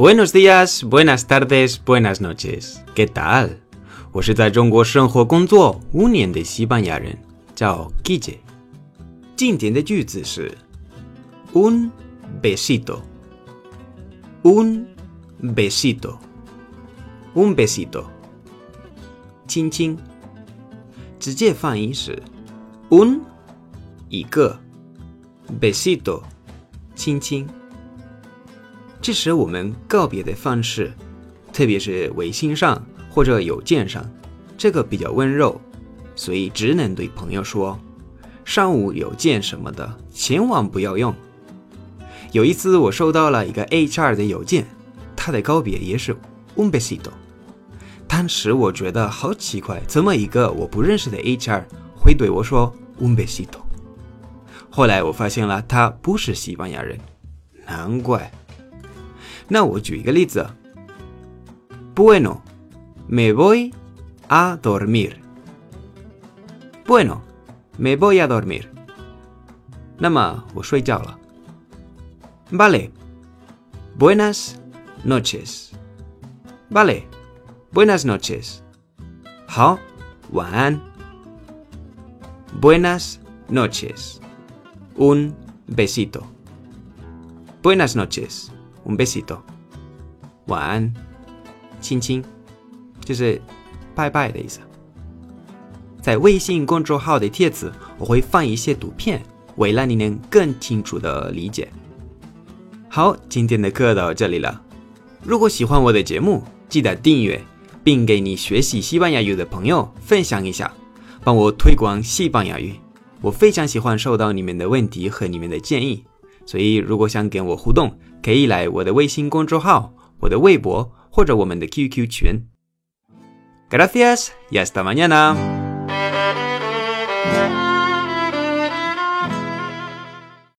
Buenos días, buenas tardes, buenas noches. ¿Qué tal? 我是在中国生活工作五年的西班牙人，叫 Guille。今天的句子是 un besito, un besito, un besito，亲亲。直接翻译是 un 一个 besito，亲亲。 这时我们告别的方式，特别是微信上或者邮件上，这个比较温柔，所以只能对朋友说。商务邮件什么的，千万不要用。有一次我收到了一个 HR 的邮件，他的告别也是 un besito。当时我觉得好奇怪，怎么一个我不认识的 HR 会对我说 un besito？后来我发现了，他不是西班牙人，难怪。那我举一个例子，Bueno, me voy a dormir. Bueno, me voy a dormir. 那么我睡觉了。Vale, buenas noches. Vale, buenas noches. 好，晚安。Buenas noches. Un besito. Buenas noches. Un besito，晚安，亲亲，就是拜拜的意思。在微信公众号的帖子，我会放一些图片，为了你能更清楚的理解。好，今天的课到这里了。如果喜欢我的节目，记得订阅，并给你学习西班牙语的朋友分享一下，帮我推广西班牙语。我非常喜欢收到你们的问题和你们的建议。所以，如果想跟我互动，可以来我的微信公众号、我的微博或者我们的 QQ 群。Gracias y hasta mañana.